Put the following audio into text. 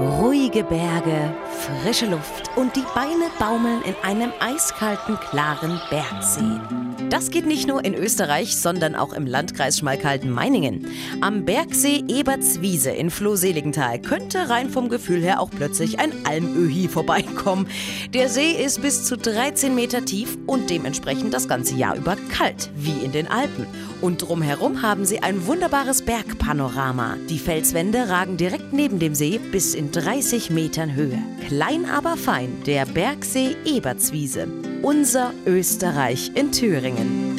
Ruhige Berge, frische Luft und die Beine baumeln in einem eiskalten, klaren Bergsee. Das geht nicht nur in Österreich, sondern auch im Landkreis Schmalkalden-Meiningen. Am Bergsee Ebertswiese in Flohseligenthal könnte rein vom Gefühl her auch plötzlich ein Almöhi vorbeikommen. Der See ist bis zu 13 Meter tief und dementsprechend das ganze Jahr über kalt, wie in den Alpen. Und drumherum haben sie ein wunderbares Bergpanorama. Die Felswände ragen direkt neben dem See bis in 30 Metern Höhe. Klein aber fein, der Bergsee Ebertswiese. Unser Österreich in Thüringen. and